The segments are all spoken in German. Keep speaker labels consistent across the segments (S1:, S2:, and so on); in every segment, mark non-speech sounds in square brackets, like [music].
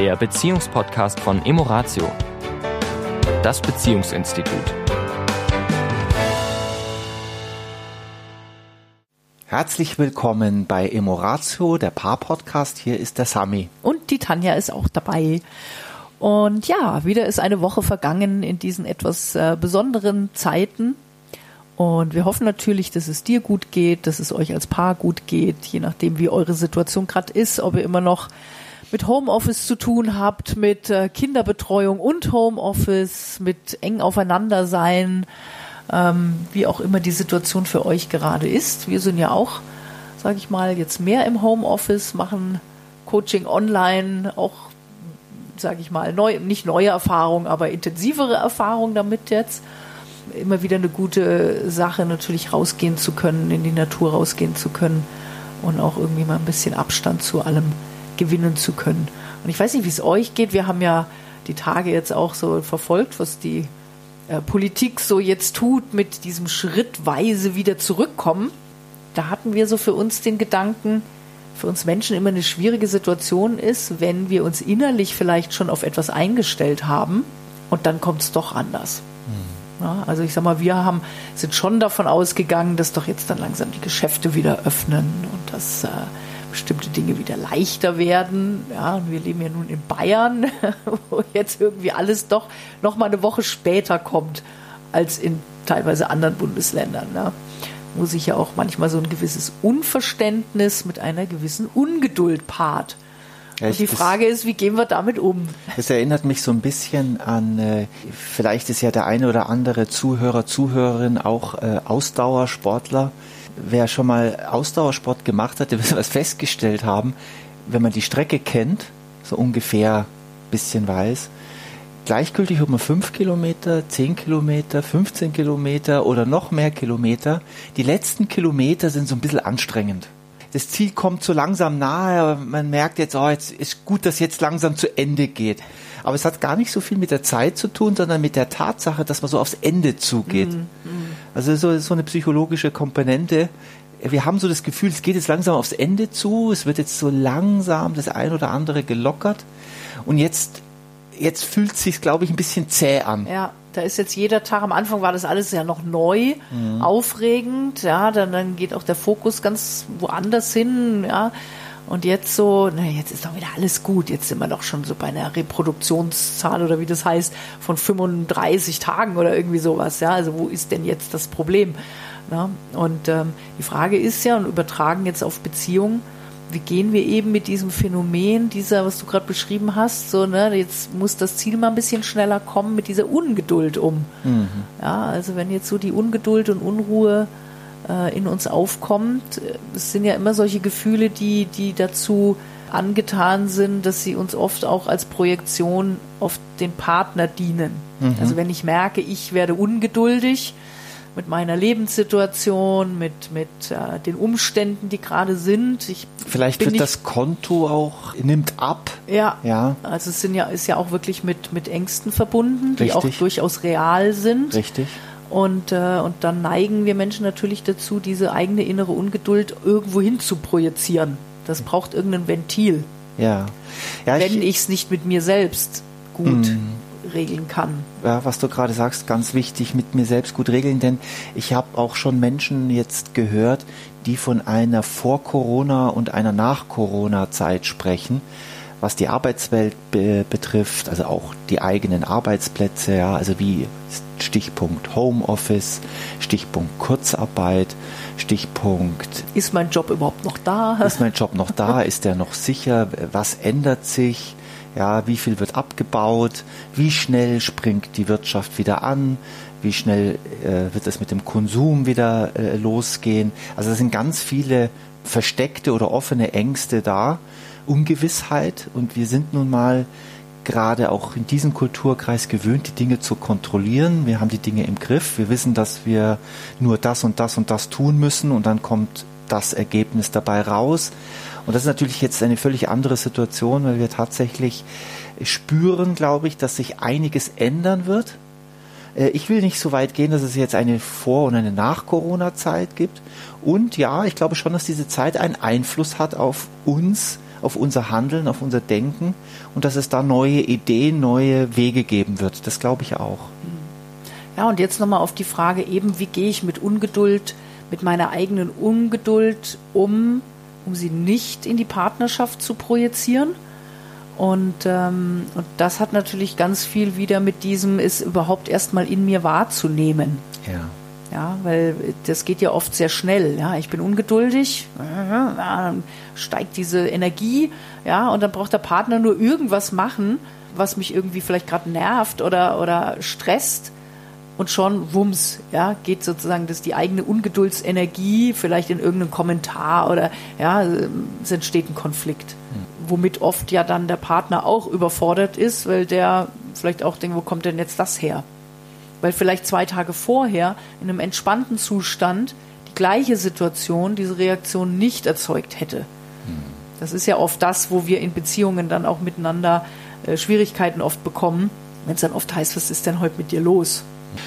S1: der Beziehungspodcast von Emoratio, das Beziehungsinstitut.
S2: Herzlich willkommen bei Emoratio, der Paar-Podcast. Hier ist der Sami.
S3: Und die Tanja ist auch dabei. Und ja, wieder ist eine Woche vergangen in diesen etwas äh, besonderen Zeiten. Und wir hoffen natürlich, dass es dir gut geht, dass es euch als Paar gut geht, je nachdem, wie eure Situation gerade ist, ob ihr immer noch mit Homeoffice zu tun habt, mit äh, Kinderbetreuung und Homeoffice, mit eng aufeinander sein, ähm, wie auch immer die Situation für euch gerade ist. Wir sind ja auch, sage ich mal, jetzt mehr im Homeoffice, machen Coaching online, auch sage ich mal, neu, nicht neue Erfahrungen, aber intensivere Erfahrungen damit jetzt. Immer wieder eine gute Sache, natürlich rausgehen zu können, in die Natur rausgehen zu können und auch irgendwie mal ein bisschen Abstand zu allem gewinnen zu können. Und ich weiß nicht, wie es euch geht. Wir haben ja die Tage jetzt auch so verfolgt, was die äh, Politik so jetzt tut mit diesem schrittweise wieder zurückkommen. Da hatten wir so für uns den Gedanken, für uns Menschen immer eine schwierige Situation ist, wenn wir uns innerlich vielleicht schon auf etwas eingestellt haben und dann kommt es doch anders. Mhm. Ja, also ich sag mal, wir haben, sind schon davon ausgegangen, dass doch jetzt dann langsam die Geschäfte wieder öffnen und dass äh, bestimmte Dinge wieder leichter werden. Ja, und wir leben ja nun in Bayern, [laughs] wo jetzt irgendwie alles doch noch mal eine Woche später kommt als in teilweise anderen Bundesländern. Ne? wo sich ja auch manchmal so ein gewisses Unverständnis mit einer gewissen Ungeduld paart. Und die Frage ist, wie gehen wir damit um?
S2: Das erinnert mich so ein bisschen an, äh, vielleicht ist ja der eine oder andere Zuhörer, Zuhörerin auch äh, Ausdauersportler. Wer schon mal Ausdauersport gemacht hat, der wird was festgestellt haben, wenn man die Strecke kennt, so ungefähr ein bisschen weiß, gleichgültig, ob man 5 Kilometer, 10 Kilometer, 15 Kilometer oder noch mehr Kilometer, die letzten Kilometer sind so ein bisschen anstrengend. Das Ziel kommt so langsam nahe, aber man merkt jetzt, oh, jetzt ist gut, dass jetzt langsam zu Ende geht. Aber es hat gar nicht so viel mit der Zeit zu tun, sondern mit der Tatsache, dass man so aufs Ende zugeht. Mhm. Also so, so eine psychologische Komponente. Wir haben so das Gefühl, es geht jetzt langsam aufs Ende zu, es wird jetzt so langsam das ein oder andere gelockert. Und jetzt jetzt fühlt es sich, glaube ich, ein bisschen zäh an.
S3: Ja, da ist jetzt jeder Tag, am Anfang war das alles ja noch neu, mhm. aufregend, ja, dann, dann geht auch der Fokus ganz woanders hin, ja. Und jetzt so, na, jetzt ist doch wieder alles gut. Jetzt sind wir doch schon so bei einer Reproduktionszahl oder wie das heißt, von 35 Tagen oder irgendwie sowas. Ja, also wo ist denn jetzt das Problem? Ja, und ähm, die Frage ist ja, und übertragen jetzt auf Beziehungen, wie gehen wir eben mit diesem Phänomen, dieser, was du gerade beschrieben hast, so, ne, jetzt muss das Ziel mal ein bisschen schneller kommen, mit dieser Ungeduld um. Mhm. Ja, also wenn jetzt so die Ungeduld und Unruhe äh, in uns aufkommt, es sind ja immer solche Gefühle, die, die dazu angetan sind, dass sie uns oft auch als Projektion auf den Partner dienen. Mhm. Also wenn ich merke, ich werde ungeduldig, mit meiner Lebenssituation, mit, mit äh, den Umständen, die gerade sind. Ich
S2: Vielleicht wird das Konto auch, nimmt ab.
S3: Ja, ja. Also es sind ja, ist ja auch wirklich mit, mit Ängsten verbunden, die Richtig. auch durchaus real sind.
S2: Richtig.
S3: Und, äh, und dann neigen wir Menschen natürlich dazu, diese eigene innere Ungeduld irgendwo hin zu projizieren. Das braucht irgendein Ventil.
S2: Ja. ja
S3: wenn ich es nicht mit mir selbst gut mm regeln kann.
S2: Ja, was du gerade sagst, ganz wichtig, mit mir selbst gut regeln, denn ich habe auch schon Menschen jetzt gehört, die von einer Vor-Corona- und einer Nach-Corona-Zeit sprechen, was die Arbeitswelt be betrifft, also auch die eigenen Arbeitsplätze, ja, also wie Stichpunkt Homeoffice, Stichpunkt Kurzarbeit, Stichpunkt.
S3: Ist mein Job überhaupt noch da? [laughs]
S2: Ist mein Job noch da? Ist der noch sicher? Was ändert sich? Ja, wie viel wird abgebaut? Wie schnell springt die Wirtschaft wieder an? Wie schnell äh, wird es mit dem Konsum wieder äh, losgehen? Also es sind ganz viele versteckte oder offene Ängste da, Ungewissheit. Und wir sind nun mal gerade auch in diesem Kulturkreis gewöhnt, die Dinge zu kontrollieren. Wir haben die Dinge im Griff. Wir wissen, dass wir nur das und das und das tun müssen und dann kommt das Ergebnis dabei raus. Und das ist natürlich jetzt eine völlig andere Situation, weil wir tatsächlich spüren, glaube ich, dass sich einiges ändern wird. Äh, ich will nicht so weit gehen, dass es jetzt eine Vor- und eine Nach-Corona-Zeit gibt. Und ja, ich glaube schon, dass diese Zeit einen Einfluss hat auf uns, auf unser Handeln, auf unser Denken und dass es da neue Ideen, neue Wege geben wird. Das glaube ich auch.
S3: Ja, und jetzt nochmal auf die Frage eben, wie gehe ich mit Ungeduld, mit meiner eigenen Ungeduld um, um sie nicht in die Partnerschaft zu projizieren? Und, ähm, und das hat natürlich ganz viel wieder mit diesem, ist überhaupt erstmal in mir wahrzunehmen.
S2: Ja.
S3: Ja, weil das geht ja oft sehr schnell. Ja, ich bin ungeduldig, dann steigt diese Energie, ja, und dann braucht der Partner nur irgendwas machen, was mich irgendwie vielleicht gerade nervt oder, oder stresst. Und schon, wumms, ja, geht sozusagen das die eigene Ungeduldsenergie vielleicht in irgendeinen Kommentar oder ja, es entsteht ein Konflikt. Womit oft ja dann der Partner auch überfordert ist, weil der vielleicht auch denkt, wo kommt denn jetzt das her? Weil vielleicht zwei Tage vorher in einem entspannten Zustand die gleiche Situation, diese Reaktion nicht erzeugt hätte. Das ist ja oft das, wo wir in Beziehungen dann auch miteinander äh, Schwierigkeiten oft bekommen, wenn es dann oft heißt, was ist denn heute mit dir los?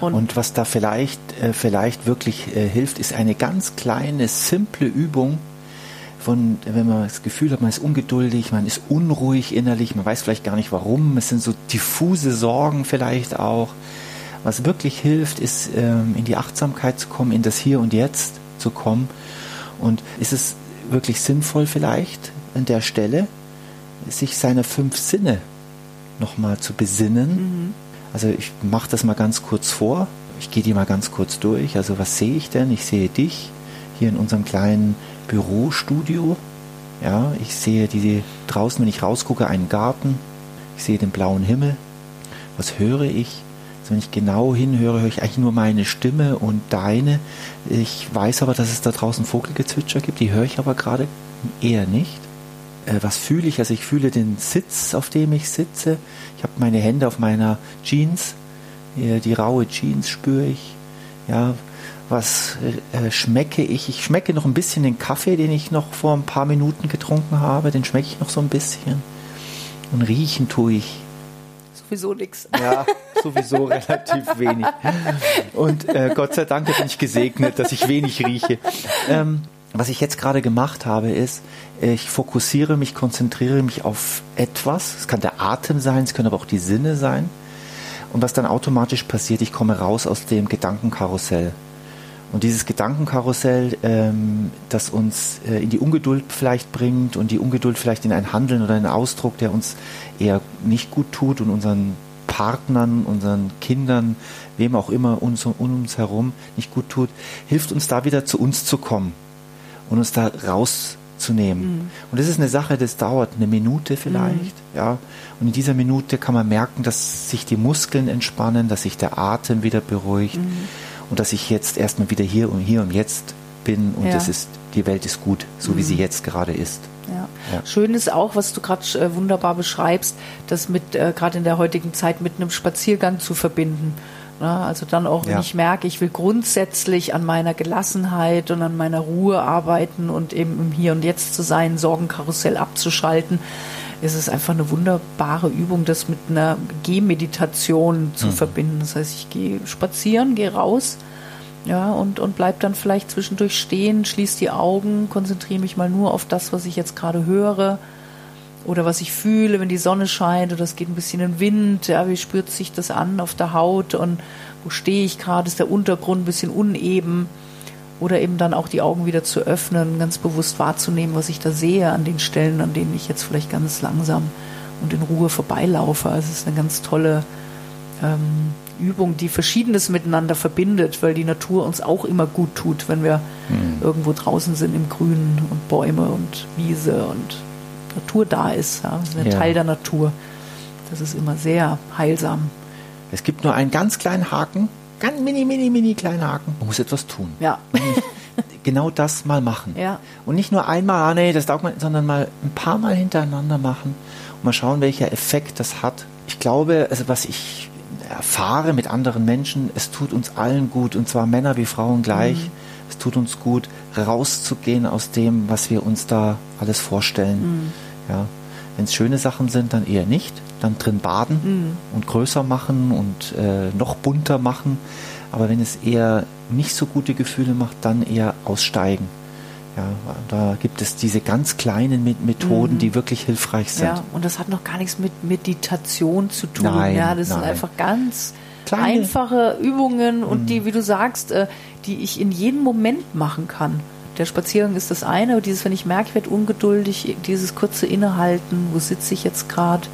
S2: Und, Und was da vielleicht, äh, vielleicht wirklich äh, hilft, ist eine ganz kleine, simple Übung, von, wenn man das Gefühl hat, man ist ungeduldig, man ist unruhig innerlich, man weiß vielleicht gar nicht warum, es sind so diffuse Sorgen vielleicht auch. Was wirklich hilft, ist ähm, in die Achtsamkeit zu kommen, in das Hier und Jetzt zu kommen. Und ist es wirklich sinnvoll vielleicht an der Stelle, sich seine fünf Sinne nochmal zu besinnen. Mhm. Also ich mache das mal ganz kurz vor. Ich gehe die mal ganz kurz durch. Also was sehe ich denn? Ich sehe dich hier in unserem kleinen Bürostudio. Ja, ich sehe die draußen, wenn ich rausgucke, einen Garten. Ich sehe den blauen Himmel. Was höre ich? Also wenn ich genau hinhöre, höre ich eigentlich nur meine Stimme und deine. Ich weiß aber, dass es da draußen Vogelgezwitscher gibt, die höre ich aber gerade eher nicht. Äh, was fühle ich? Also ich fühle den Sitz, auf dem ich sitze. Ich habe meine Hände auf meiner Jeans. Die raue Jeans spüre ich. Ja, was äh, schmecke ich? Ich schmecke noch ein bisschen den Kaffee, den ich noch vor ein paar Minuten getrunken habe. Den schmecke ich noch so ein bisschen. Und riechen tue ich
S3: sowieso nichts.
S2: Ja, sowieso relativ wenig. Und äh, Gott sei Dank bin ich gesegnet, dass ich wenig rieche. Ähm, was ich jetzt gerade gemacht habe, ist, ich fokussiere mich, konzentriere mich auf etwas. Es kann der Atem sein, es können aber auch die Sinne sein. Und was dann automatisch passiert, ich komme raus aus dem Gedankenkarussell. Und dieses Gedankenkarussell, ähm, das uns äh, in die Ungeduld vielleicht bringt und die Ungeduld vielleicht in ein Handeln oder einen Ausdruck, der uns eher nicht gut tut und unseren Partnern, unseren Kindern, wem auch immer uns um uns herum nicht gut tut, hilft uns da wieder zu uns zu kommen und uns da rauszunehmen. Mhm. Und das ist eine Sache, das dauert eine Minute vielleicht, mhm. ja. Und in dieser Minute kann man merken, dass sich die Muskeln entspannen, dass sich der Atem wieder beruhigt. Mhm und dass ich jetzt erstmal wieder hier und hier und jetzt bin und ja. ist, die Welt ist gut, so mhm. wie sie mhm. jetzt gerade ist.
S3: Ja. ja. Schön ist auch, was du gerade äh, wunderbar beschreibst, das mit äh, gerade in der heutigen Zeit mit einem Spaziergang zu verbinden. Na, also dann auch, wenn ja. ich merke, ich will grundsätzlich an meiner Gelassenheit und an meiner Ruhe arbeiten und eben im Hier und Jetzt zu sein, Sorgenkarussell abzuschalten, ist es einfach eine wunderbare Übung, das mit einer Gehmeditation zu mhm. verbinden. Das heißt, ich gehe spazieren, gehe raus, ja, und, und bleib dann vielleicht zwischendurch stehen, schließe die Augen, konzentriere mich mal nur auf das, was ich jetzt gerade höre oder was ich fühle, wenn die Sonne scheint oder es geht ein bisschen in Wind, ja, wie spürt sich das an auf der Haut und wo stehe ich gerade, ist der Untergrund ein bisschen uneben oder eben dann auch die Augen wieder zu öffnen, ganz bewusst wahrzunehmen, was ich da sehe an den Stellen, an denen ich jetzt vielleicht ganz langsam und in Ruhe vorbeilaufe. Also es ist eine ganz tolle ähm, Übung, die Verschiedenes miteinander verbindet, weil die Natur uns auch immer gut tut, wenn wir mhm. irgendwo draußen sind im Grünen und Bäume und Wiese und Natur da ist. Ja. Das ist ein ja. Teil der Natur. Das ist immer sehr heilsam.
S2: Es gibt nur einen ganz kleinen Haken, ganz mini, mini, mini kleiner Haken. Man muss etwas tun.
S3: Ja. [laughs]
S2: genau das mal machen.
S3: Ja.
S2: Und nicht nur einmal, ah nee, das taugt man, sondern mal ein paar Mal hintereinander machen und mal schauen, welcher Effekt das hat. Ich glaube, also was ich erfahre mit anderen Menschen, es tut uns allen gut, und zwar Männer wie Frauen gleich. Mhm. Es tut uns gut, rauszugehen aus dem, was wir uns da alles vorstellen. Mhm. Ja. Wenn es schöne Sachen sind, dann eher nicht dann drin baden mhm. und größer machen und äh, noch bunter machen. Aber wenn es eher nicht so gute Gefühle macht, dann eher aussteigen. Ja, da gibt es diese ganz kleinen Methoden, mhm. die wirklich hilfreich sind. Ja,
S3: und das hat noch gar nichts mit Meditation zu tun.
S2: Nein,
S3: ja, das
S2: nein.
S3: sind einfach ganz Kleine. einfache Übungen und mhm. die, wie du sagst, äh, die ich in jedem Moment machen kann. Der Spaziergang ist das eine, aber dieses, wenn ich merke, ich werde ungeduldig, dieses kurze Innehalten, wo sitze ich jetzt gerade,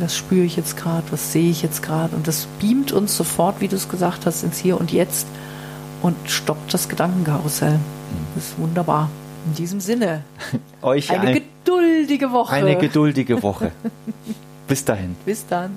S3: was spüre ich jetzt gerade, was sehe ich jetzt gerade und das beamt uns sofort, wie du es gesagt hast, ins Hier und Jetzt und stoppt das Gedankenkarussell. Das ist wunderbar. In diesem Sinne,
S2: euch
S3: eine ein, geduldige Woche.
S2: Eine geduldige Woche. [laughs] Bis dahin.
S3: Bis dann.